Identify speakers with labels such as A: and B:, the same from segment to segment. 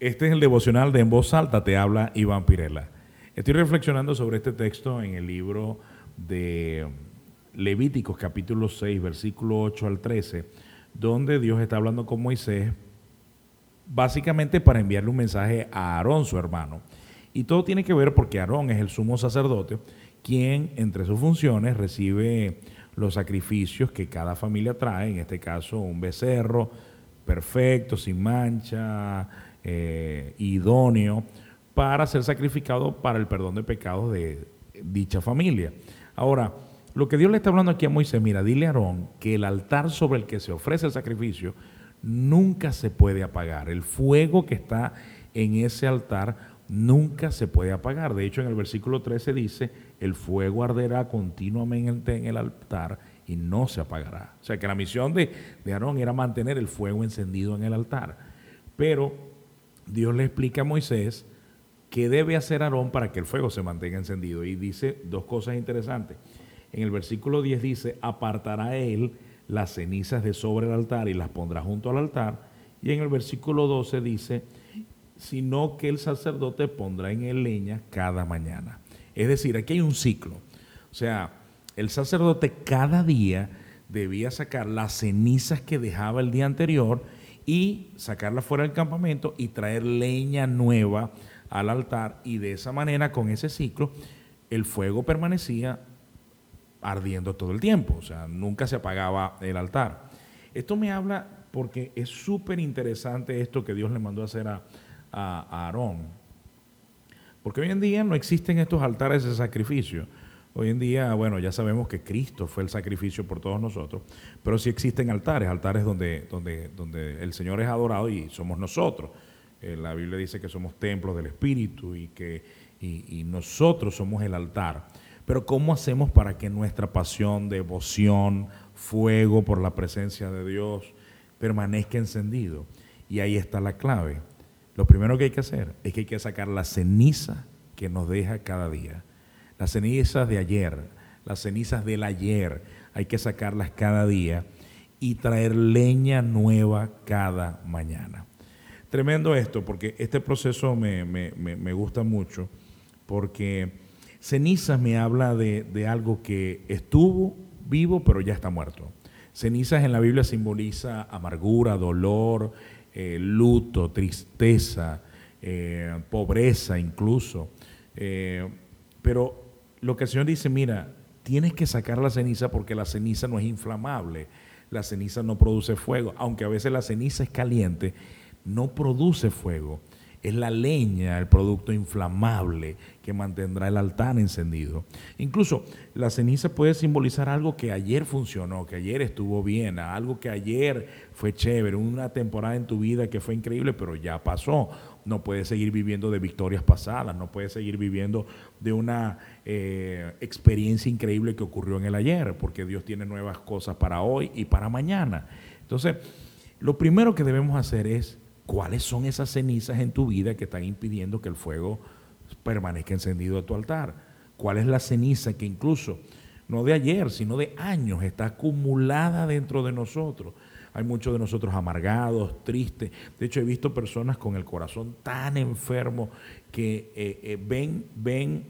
A: Este es el devocional de En Voz Alta, te habla Iván Pirela. Estoy reflexionando sobre este texto en el libro de Levíticos capítulo 6, versículo 8 al 13, donde Dios está hablando con Moisés básicamente para enviarle un mensaje a Aarón, su hermano. Y todo tiene que ver porque Aarón es el sumo sacerdote, quien entre sus funciones recibe los sacrificios que cada familia trae, en este caso un becerro perfecto, sin mancha, eh, idóneo, para ser sacrificado para el perdón de pecados de dicha familia. Ahora, lo que Dios le está hablando aquí a Moisés, mira, dile a Aarón que el altar sobre el que se ofrece el sacrificio nunca se puede apagar. El fuego que está en ese altar nunca se puede apagar. De hecho, en el versículo 13 dice, el fuego arderá continuamente en el altar y no se apagará. O sea que la misión de, de Aarón era mantener el fuego encendido en el altar. Pero Dios le explica a Moisés qué debe hacer Aarón para que el fuego se mantenga encendido. Y dice dos cosas interesantes. En el versículo 10 dice, apartará él las cenizas de sobre el altar y las pondrá junto al altar. Y en el versículo 12 dice, sino que el sacerdote pondrá en él leña cada mañana. Es decir, aquí hay un ciclo. O sea, el sacerdote cada día debía sacar las cenizas que dejaba el día anterior y sacarla fuera del campamento y traer leña nueva al altar y de esa manera con ese ciclo el fuego permanecía ardiendo todo el tiempo, o sea, nunca se apagaba el altar. Esto me habla porque es súper interesante esto que Dios le mandó a hacer a, a Aarón, porque hoy en día no existen estos altares de sacrificio. Hoy en día, bueno, ya sabemos que Cristo fue el sacrificio por todos nosotros, pero sí existen altares, altares donde, donde, donde el Señor es adorado y somos nosotros. Eh, la Biblia dice que somos templos del Espíritu y que y, nosotros somos el altar. Pero ¿cómo hacemos para que nuestra pasión, devoción, fuego por la presencia de Dios permanezca encendido? Y ahí está la clave. Lo primero que hay que hacer es que hay que sacar la ceniza que nos deja cada día las cenizas de ayer, las cenizas del ayer, hay que sacarlas cada día y traer leña nueva cada mañana. Tremendo esto, porque este proceso me, gusta mucho, porque cenizas me habla de, algo que estuvo vivo, pero ya está muerto. Cenizas en la Biblia simboliza amargura, dolor, eh, luto, tristeza, eh, pobreza incluso. Eh, pero lo que el Señor dice, mira, tienes que sacar la ceniza porque la ceniza no es inflamable, la ceniza no produce fuego, aunque a veces la ceniza es caliente, no produce fuego. Es la leña, el producto inflamable que mantendrá el altar encendido. Incluso la ceniza puede simbolizar algo que ayer funcionó, que ayer estuvo bien, algo que ayer fue chévere, una temporada en tu vida que fue increíble, pero ya pasó no puedes seguir viviendo de victorias pasadas, no puedes seguir viviendo de una eh, experiencia increíble que ocurrió en el ayer, porque Dios tiene nuevas cosas para hoy y para mañana. Entonces, lo primero que debemos hacer es cuáles son esas cenizas en tu vida que están impidiendo que el fuego permanezca encendido a tu altar. ¿Cuál es la ceniza que incluso, no de ayer, sino de años, está acumulada dentro de nosotros? Hay muchos de nosotros amargados, tristes. De hecho, he visto personas con el corazón tan enfermo que eh, eh, ven, ven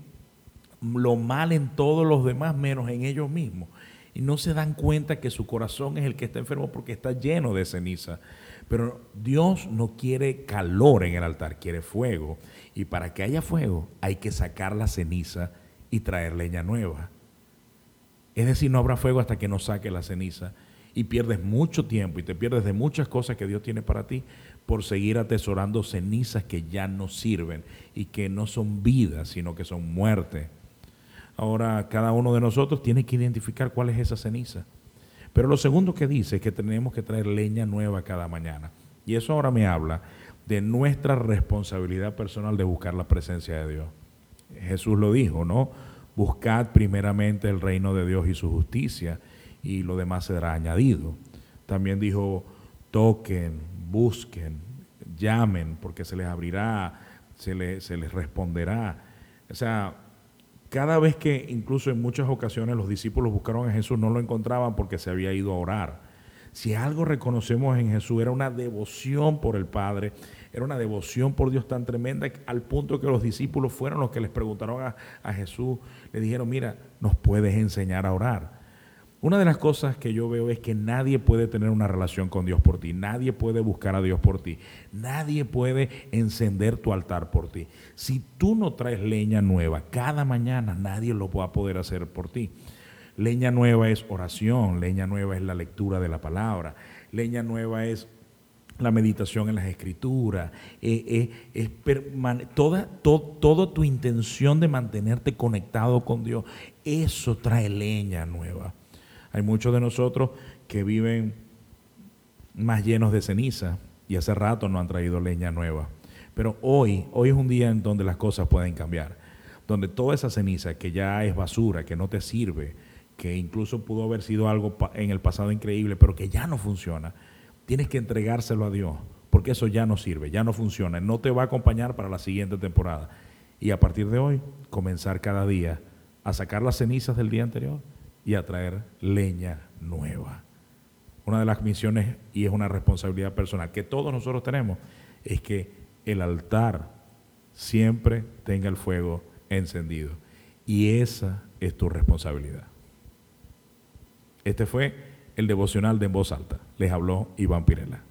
A: lo mal en todos los demás menos en ellos mismos. Y no se dan cuenta que su corazón es el que está enfermo porque está lleno de ceniza. Pero Dios no quiere calor en el altar, quiere fuego. Y para que haya fuego hay que sacar la ceniza y traer leña nueva. Es decir, no habrá fuego hasta que no saque la ceniza y pierdes mucho tiempo y te pierdes de muchas cosas que Dios tiene para ti por seguir atesorando cenizas que ya no sirven y que no son vida, sino que son muerte. Ahora, cada uno de nosotros tiene que identificar cuál es esa ceniza. Pero lo segundo que dice es que tenemos que traer leña nueva cada mañana. Y eso ahora me habla de nuestra responsabilidad personal de buscar la presencia de Dios. Jesús lo dijo, ¿no? Buscad primeramente el reino de Dios y su justicia y lo demás será añadido. También dijo, toquen, busquen, llamen, porque se les abrirá, se, les, responderá. O sea, cada vez que incluso en muchas ocasiones los discípulos buscaron a Jesús, no lo encontraban porque se había ido a orar. Si algo reconocemos en Jesús era una devoción por el Padre, Era una devoción por Dios tan tremenda al punto que los discípulos fueron los que les preguntaron a, a Jesús, le dijeron, mira, nos puedes enseñar a orar. Una de las cosas que yo veo es que nadie puede tener una relación con Dios por ti, nadie puede buscar a Dios por ti, nadie puede encender tu altar por ti. Si tú no traes leña nueva cada mañana, nadie lo va a poder hacer por ti. Leña nueva es oración, leña nueva es la lectura de la palabra, leña nueva es la meditación en las escrituras, eh, eh, es toda, toda tu intención de mantenerte conectado con Dios, eso trae leña nueva. Hay muchos de nosotros que viven más llenos de ceniza y hace rato no han traído leña nueva. Pero hoy, hoy es un día en donde las cosas pueden cambiar, donde toda esa ceniza que ya es basura, que no te sirve, que incluso pudo haber sido algo en el pasado increíble, pero que ya no funciona, tienes que entregárselo a Dios, porque eso ya no sirve, ya no funciona, no te va a acompañar para la siguiente temporada. Y a partir de hoy, comenzar cada día a sacar las cenizas del día anterior y a traer leña nueva. Una de las misiones, y es una responsabilidad personal que todos nosotros tenemos, es que el altar siempre tenga el fuego encendido. Y esa es tu responsabilidad. Este fue el devocional de Voz Alta. Les habló Iván Pirela.